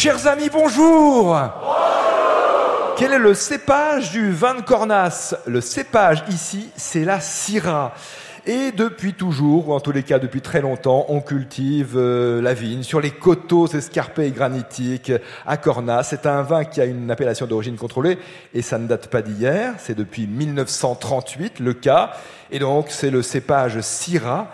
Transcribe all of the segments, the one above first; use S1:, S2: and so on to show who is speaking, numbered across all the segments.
S1: Chers amis, bonjour Quel est le cépage du vin de Cornas? Le cépage ici, c'est la Syrah. Et depuis toujours, ou en tous les cas depuis très longtemps, on cultive euh, la vigne sur les coteaux escarpés et granitiques à Cornas. C'est un vin qui a une appellation d'origine contrôlée et ça ne date pas d'hier. C'est depuis 1938 le cas. Et donc c'est le cépage Syrah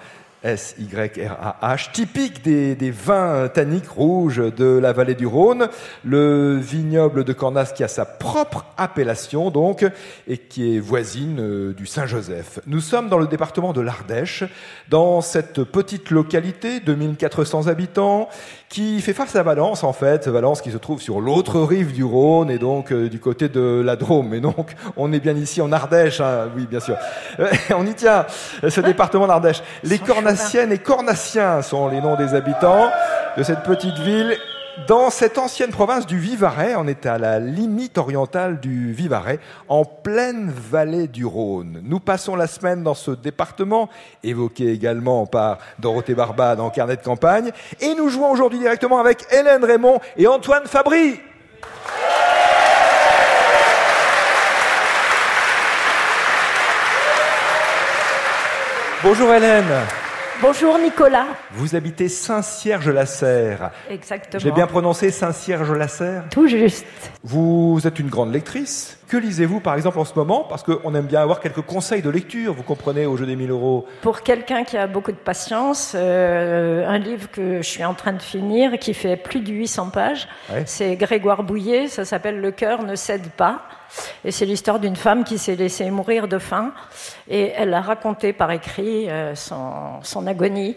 S1: S-Y-R-A-H, typique des, vins tanniques rouges de la vallée du Rhône, le vignoble de Cornas qui a sa propre appellation donc et qui est voisine euh, du Saint-Joseph. Nous sommes dans le département de l'Ardèche, dans cette petite localité de 1400 habitants qui fait face à Valence en fait, Valence qui se trouve sur l'autre rive du Rhône et donc euh, du côté de la Drôme. Et donc on est bien ici en Ardèche, hein, oui bien sûr. on y tient, ce département d'Ardèche. Les Cornas Cornassiennes et Cornassiens sont les noms des habitants de cette petite ville. Dans cette ancienne province du Vivarais, on est à la limite orientale du Vivarais, en pleine vallée du Rhône. Nous passons la semaine dans ce département, évoqué également par Dorothée Barba dans Carnet de campagne, et nous jouons aujourd'hui directement avec Hélène Raymond et Antoine Fabry. Bonjour Hélène.
S2: Bonjour Nicolas.
S1: Vous habitez Saint-Cierge-la-Serre.
S2: Exactement.
S1: J'ai bien prononcé Saint-Cierge-la-Serre?
S2: Tout juste.
S1: Vous êtes une grande lectrice. Que lisez-vous par exemple en ce moment? Parce qu'on aime bien avoir quelques conseils de lecture, vous comprenez, au jeu des 1000 euros.
S2: Pour quelqu'un qui a beaucoup de patience, euh, un livre que je suis en train de finir, qui fait plus de 800 pages,
S1: Ouais.
S2: c'est Grégoire Bouillet, ça s'appelle Le cœur ne cède pas. Et c'est l'histoire d'une femme qui s'est laissée mourir de faim. Et elle a raconté par écrit euh, son, son agonie.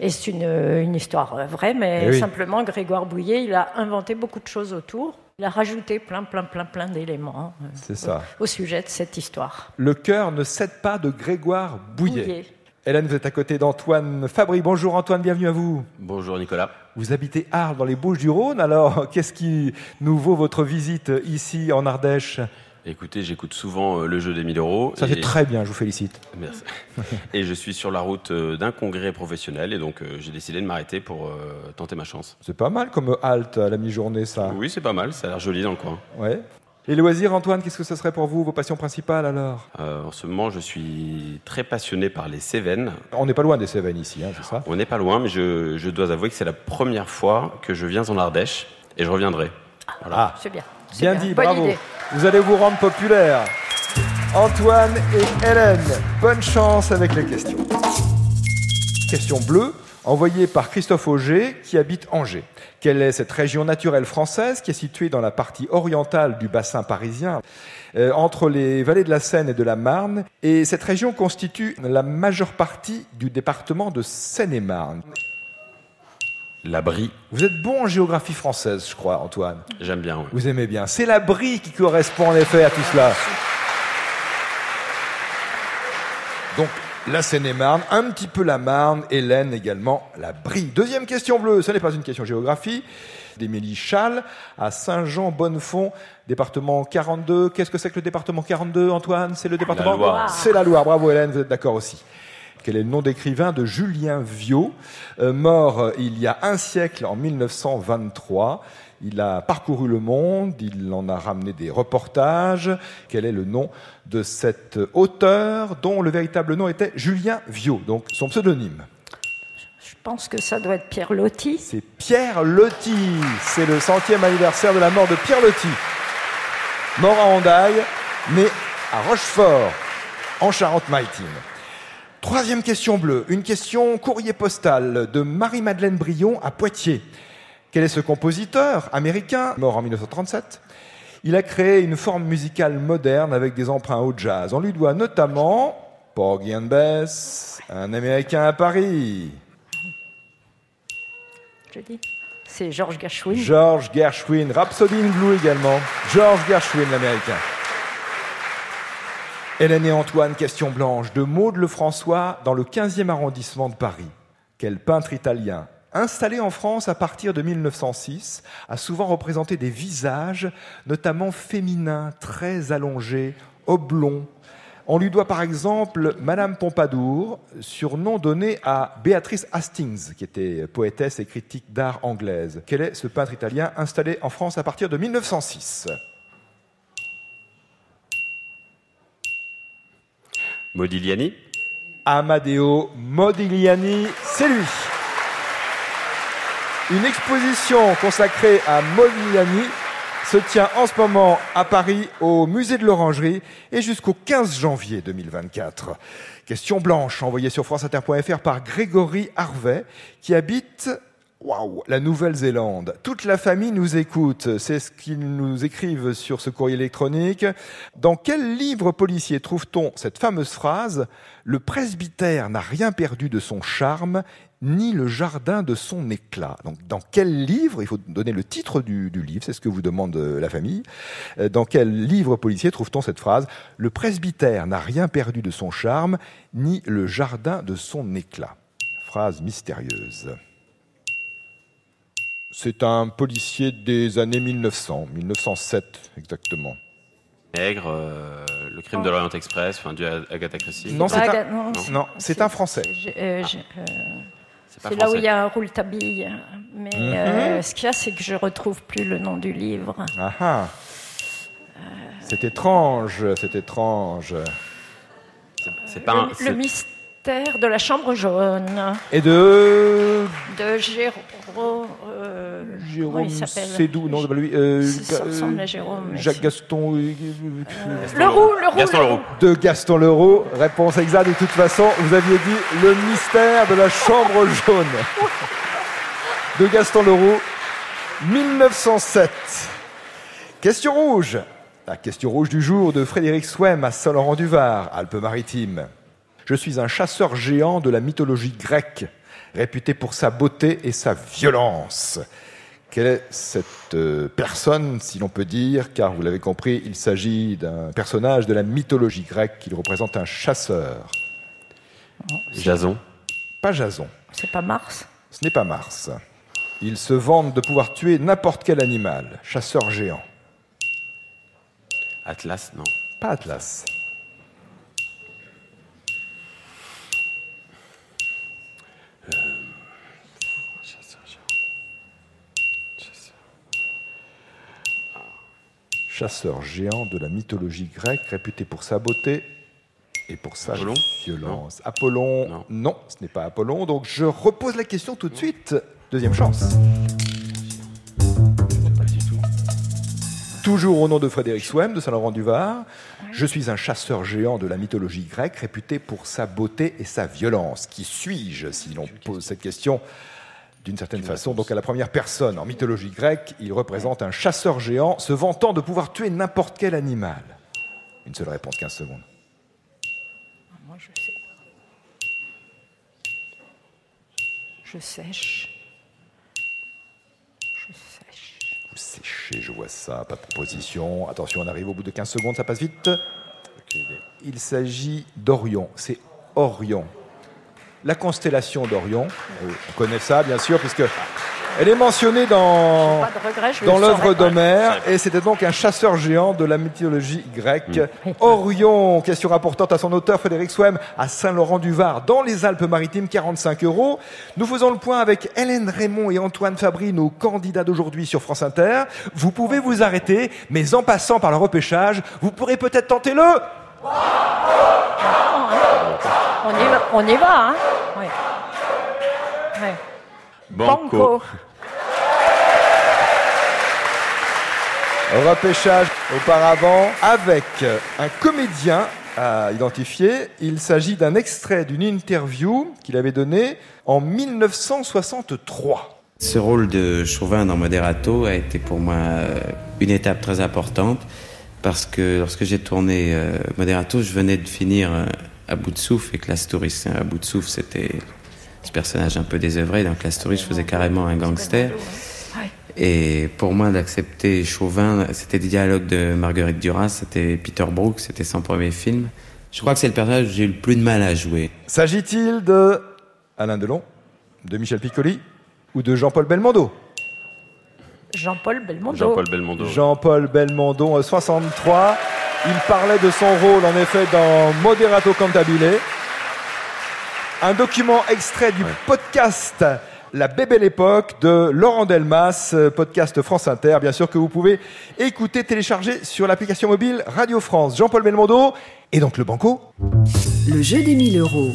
S2: Et c'est une, une histoire vraie, mais
S1: Eh oui.
S2: simplement Grégoire Bouillet, il a inventé beaucoup de choses autour. Il a rajouté plein, plein, plein, plein d'éléments euh,
S1: ça.
S2: au sujet de cette histoire.
S1: Le cœur ne cède pas de Grégoire Bouillet.
S2: Bouillet.
S1: Hélène, vous êtes à côté d'Antoine Fabry. Bonjour Antoine, bienvenue à vous.
S3: Bonjour Nicolas.
S1: Vous habitez Arles dans les Bouches-du-Rhône. Alors, qu'est-ce qui nous vaut votre visite ici en Ardèche?
S3: Écoutez, j'écoute souvent euh, le jeu des 1000 euros.
S1: Ça
S3: et-
S1: c'est très bien, je vous félicite.
S3: Merci. et je suis sur la route euh, d'un congrès professionnel et donc euh, j'ai décidé de m'arrêter pour euh, tenter ma chance.
S1: C'est pas mal comme halte à la mi-journée, ça.
S3: Oui, c'est pas mal, ça a l'air joli dans le coin.
S1: Ouais. Les loisirs, Antoine, qu'est-ce que ce serait pour vous, vos passions principales alors
S3: Euh, en ce moment, je suis très passionné par les Cévennes.
S1: On n'est pas loin des Cévennes ici, hein, c'est ça
S3: On n'est pas loin, mais je, je dois avouer que c'est la première fois que je viens en Ardèche et je reviendrai.
S1: Ah,
S2: C'est bien. C'est
S1: bien dit,
S2: Bonne
S1: bravo.
S2: idée.
S1: Vous allez vous rendre populaire. Antoine et Hélène, bonne chance avec les questions. Question bleue, envoyée par Christophe Auger, qui habite Angers. Quelle est cette région naturelle française qui est située dans la partie orientale du bassin parisien, euh, entre les vallées de la Seine et de la Marne? Et cette région constitue la majeure partie du département de Seine-et-Marne.
S3: La Brie,
S1: Vous êtes bon en géographie française, je crois, Antoine.
S3: j'aime bien. oui.
S1: Vous aimez bien. C'est la brie qui correspond en effet à tout cela. Donc, la Seine-et-Marne, un petit peu la Marne, Hélène également, la brie. Deuxième question bleue, ce n'est pas une question géographie. D'Émilie Chal à Saint-Jean-Bonnefond, département 42. Qu'est-ce que c'est que le département 42, Antoine? C'est le département? C'est la Loire. Bravo Hélène, vous êtes d'accord aussi. Quel est le nom d'écrivain de Julien Viau, euh, mort euh, il y a un siècle en 1923 Il a parcouru le monde, il en a ramené des reportages. Quel est le nom de cet auteur dont le véritable nom était Julien Viau, donc son pseudonyme?
S2: Je pense que ça doit être Pierre Loti.
S1: C'est Pierre Loti. C'est le centième anniversaire de la mort de Pierre Loti. Mort à Hondaille, né à Rochefort, en Charente-Maritime. Troisième question bleue. Une question courrier postal de Marie-Madeleine Brion à Poitiers. Quel est ce compositeur américain, mort en 1937 Il a créé une forme musicale moderne avec des emprunts au jazz. On lui doit notamment Porgy and Bess, un Américain à Paris,
S2: Je dis. C'est Georges Gershwin.
S1: George Gershwin, Rhapsody in Blue également. George Gershwin, l'américain. Hélène et Antoine, question blanche, de Maud Lefrançois, dans le 15e arrondissement de Paris. Quel peintre italien, installé en France à partir de 1906, a souvent représenté des visages, notamment féminins, très allongés, oblongs, On lui doit par exemple Madame Pompadour, surnom donné à Béatrice Hastings, qui était poétesse et critique d'art anglaise. Quel est ce peintre italien installé en France à partir de 1906
S3: Modigliani
S1: Amadeo Modigliani, c'est lui. Une exposition consacrée à Modigliani se tient en ce moment à Paris au musée de l'Orangerie et jusqu'au 15 janvier 2024. Question blanche envoyée sur franceinter.fr par Grégory Harvet qui habite la Nouvelle-Zélande. Toute la famille nous écoute. C'est ce qu'ils nous écrivent sur ce courrier électronique. Dans quel livre policier trouve-t-on cette fameuse phrase Le presbytère n'a rien perdu de son charme, ni le jardin de son éclat. Donc, dans quel livre, il faut donner le titre du, du livre, c'est ce que vous demande euh, la famille. Euh, dans quel livre policier trouve-t-on cette phrase Le presbytère n'a rien perdu de son charme, ni le jardin de son éclat. Phrase mystérieuse. C'est un policier des années 1900, 1907 exactement.
S3: Nègre, euh, le crime de l'Orient Express, enfin du Agatha Christie.
S1: Non, c'est
S2: Bah,
S1: un,
S2: non,
S1: non, c'est un Français.
S2: euh, euh,
S3: C'est
S2: là où il y a un roule-tabille. Mais
S1: Mhm.
S2: euh, ce qu'il y a, c'est que je retrouve plus le nom du livre.
S1: Ah ah. C'est étrange, c'est étrange.
S3: C'est pas un-
S2: le, le mystère de la chambre jaune
S1: Et de
S2: de Jérôme. euh,
S1: Jérôme Sédou, non, lui. euh,
S2: Ça
S1: Ga-
S2: ressemble à Jérôme,
S1: Jacques Gaston. euh,
S2: Le roux, le roux.
S3: Gaston
S2: le
S3: Leroux.
S1: De Gaston Leroux. Réponse exacte de toute façon. Vous aviez dit le mystère de la chambre jaune. De Gaston Leroux. 1907. Question rouge. La question rouge du jour de Frédéric Swem à Saint-Laurent-du-Var, Alpes-Maritimes. Je suis un chasseur géant de la mythologie grecque, réputé pour sa beauté et sa violence. Quelle est cette euh, personne, si l'on peut dire, car vous l'avez compris, il s'agit d'un personnage de la mythologie grecque, il représente un chasseur.
S3: Jason.
S1: Pas Jason,
S2: C'est pas Mars?
S1: Ce n'est pas Mars. Il se vante de pouvoir tuer n'importe quel animal, chasseur géant.
S3: Atlas, non.
S1: Pas Atlas. Chasseur géant de la mythologie grecque, réputé pour sa beauté et pour sa
S3: Apollon?
S1: violence. Apollon,
S3: Non.
S1: non, ce n'est pas Apollon. Donc je repose la question tout de suite. Deuxième chance. Toujours au nom de Frédéric Swem de Saint-Laurent-du-Var, je suis un chasseur géant de la mythologie grecque réputé pour sa beauté et sa violence. Qui suis-je si l'on pose cette question d'une certaine façon Donc à la première personne, en mythologie grecque, il représente un chasseur géant se vantant de pouvoir tuer n'importe quel animal. Une seule réponse, 15 secondes.
S2: Moi, je sais. Je sèche. Je sèche.
S1: Vous séchez, je vois ça, pas de proposition. Attention, on arrive au bout de 15 secondes, ça passe vite. Il s'agit d'Orion, c'est Orion. La constellation d'Orion, on connaît ça bien sûr, puisque elle est mentionnée dans,
S2: regret,
S1: dans l'œuvre d'Homère, et c'était donc un chasseur géant de la mythologie grecque. Orion, question rapportante à son auteur Frédéric Swem, à Saint-Laurent-du-Var, dans les Alpes-Maritimes, 45 euros. Nous faisons le point avec Hélène Raymond et Antoine Fabry, nos candidats d'aujourd'hui sur France Inter. Vous pouvez vous arrêter, mais en passant par le repêchage, vous pourrez peut-être tenter le...
S2: On y va, on y va hein Oui. Oui.
S3: Banco.
S1: Repêchage auparavant avec un comédien à identifier. Il s'agit d'un extrait d'une interview qu'il avait donnée en 1963.
S4: Ce rôle de Chauvin dans Moderato a été pour moi euh, une étape très importante parce que lorsque j'ai tourné euh, Moderato, je venais de finir euh, à bout de souffle et Classe Touriste. À bout de souffle, c'était ce personnage un peu désœuvré. Dans Classe Touriste, je faisais carrément un gangster.
S2: Ouais.
S4: Et pour moi, d'accepter Chauvin, c'était des dialogues de Marguerite Duras, c'était Peter Brook, c'était son premier film. Je crois que c'est le personnage que j'ai eu le plus de mal à jouer.
S1: S'agit-il de Alain Delon, de Michel Piccoli ou de Jean-Paul Belmondo?
S2: Jean-Paul Belmondo.
S3: Jean-Paul Belmondo.
S1: Jean-Paul Belmondo, euh, 63. Il parlait de son rôle, en effet, dans Moderato Cantabile. Un document extrait du podcast La Bébelle Époque de Laurent Delmas, podcast France Inter, bien sûr, que vous pouvez écouter, télécharger sur l'application mobile Radio France. Jean-Paul Belmondo, et donc le banco
S5: Le jeu des 1000 euros.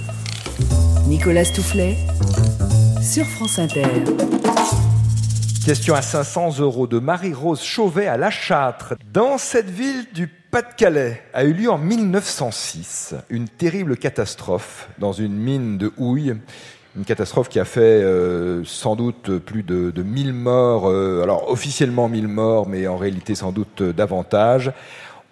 S5: Nicolas Toufflet sur France Inter.
S1: Question à 500 euros de Marie-Rose Chauvet à La Châtre. Dans cette ville du Pas-de-Calais a eu lieu en 1906 une terrible catastrophe dans une mine de houille. Une catastrophe qui a fait euh, sans doute plus de, de 1000 morts, euh, alors officiellement 1000 morts, mais en réalité sans doute davantage.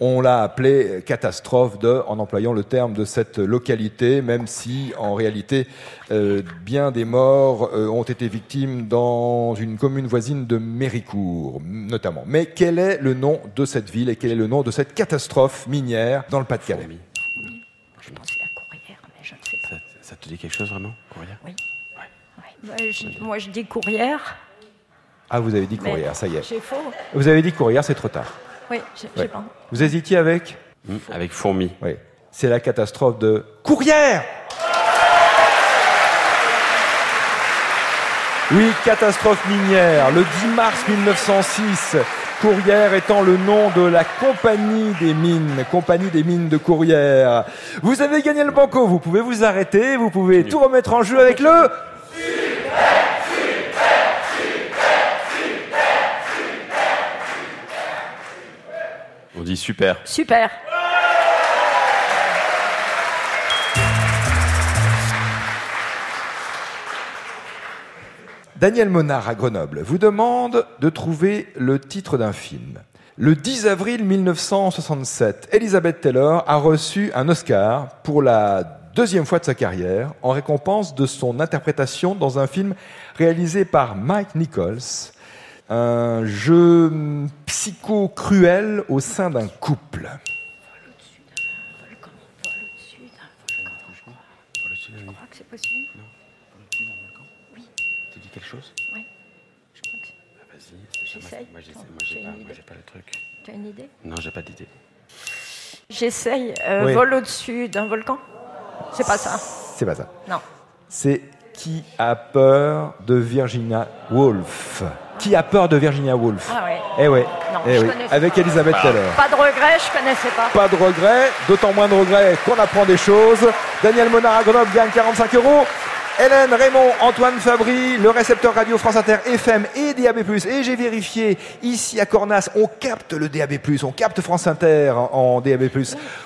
S1: On l'a appelé catastrophe de, en employant le terme de cette localité, même si en réalité euh, bien des morts euh, ont été victimes dans une commune voisine de Méricourt, notamment. Mais quel est le nom de cette ville et quel est le nom de cette catastrophe minière dans le Pas-de-Calais?
S2: Je pensais à Courrières, mais je ne sais pas.
S3: Ça, ça te dit quelque chose vraiment, Courrières
S2: Oui. Ouais, je- moi, je dis Courrières.
S1: Ah, vous avez dit Courrières, ça y est.
S2: J'ai faux.
S1: Vous avez dit Courrières, c'est trop tard.
S2: Oui, j'ai j'ai
S1: Ouais.
S2: pas.
S1: Vous hésitiez avec
S3: Hmm, Avec fourmi.
S1: Oui. C'est la catastrophe de Courrières Oui, catastrophe minière, le 10 mars 1906. Courrières étant le nom de la compagnie des mines, compagnie des mines de Courrières. Vous avez gagné le banco, vous pouvez vous arrêter, vous pouvez tout remettre en jeu avec le...
S3: dit super.
S2: Super.
S1: Daniel Monard à Grenoble vous demande de trouver le titre d'un film. Le 10 avril 1967, Elizabeth Taylor a reçu un Oscar pour la deuxième fois de sa carrière en récompense de son interprétation dans un film réalisé par Mike Nichols, un jeu hum, psycho-cruel au sein d'un couple.
S2: Je crois que c'est possible.
S3: Tu dis quelque chose
S2: Oui. Je crois que c'est-
S3: Ah.
S2: J'essaye.
S3: Moi, j'ai pas, le truc.
S2: Tu as une idée
S3: Non, j'ai pas d'idée.
S2: J'essaye. euh,
S1: Oui.
S2: Vol au-dessus d'un volcan C'est pas ça.
S1: C'est pas ça.
S2: Non.
S1: C'est Qui a peur de Virginia Woolf Qui a peur de Virginia Woolf
S2: Ah ouais.
S1: Eh ouais,
S2: Non,
S1: eh
S2: je
S1: oui.
S2: connaissais
S1: avec
S2: pas.
S1: Elisabeth Taylor.
S2: Pas de regret, je connaissais pas.
S1: Pas de regret, d'autant moins de regret qu'on apprend des choses. Daniel Monard à Grenoble gagne 45 euros. Hélène, Raymond, Antoine Fabry, le récepteur radio France Inter FM et DAB+. Et j'ai vérifié, ici à Cornas, on capte le DAB+, on capte France Inter en, en DAB+.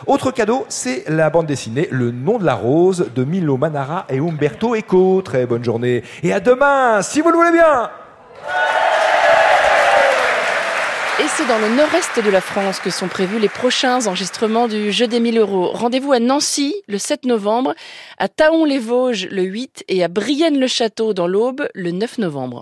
S1: Autre cadeau, c'est la bande dessinée Le nom de la rose de Milo Manara et Umberto Eco. Très bonne journée. Et à demain, si vous le voulez bien
S6: Et c'est dans le nord-est de la France que sont prévus les prochains enregistrements du Jeu des 1000 euros. Rendez-vous à Nancy le 7 novembre, à Taon-les-Vosges le 8 et à Brienne-le-Château dans l'Aube le 9 novembre.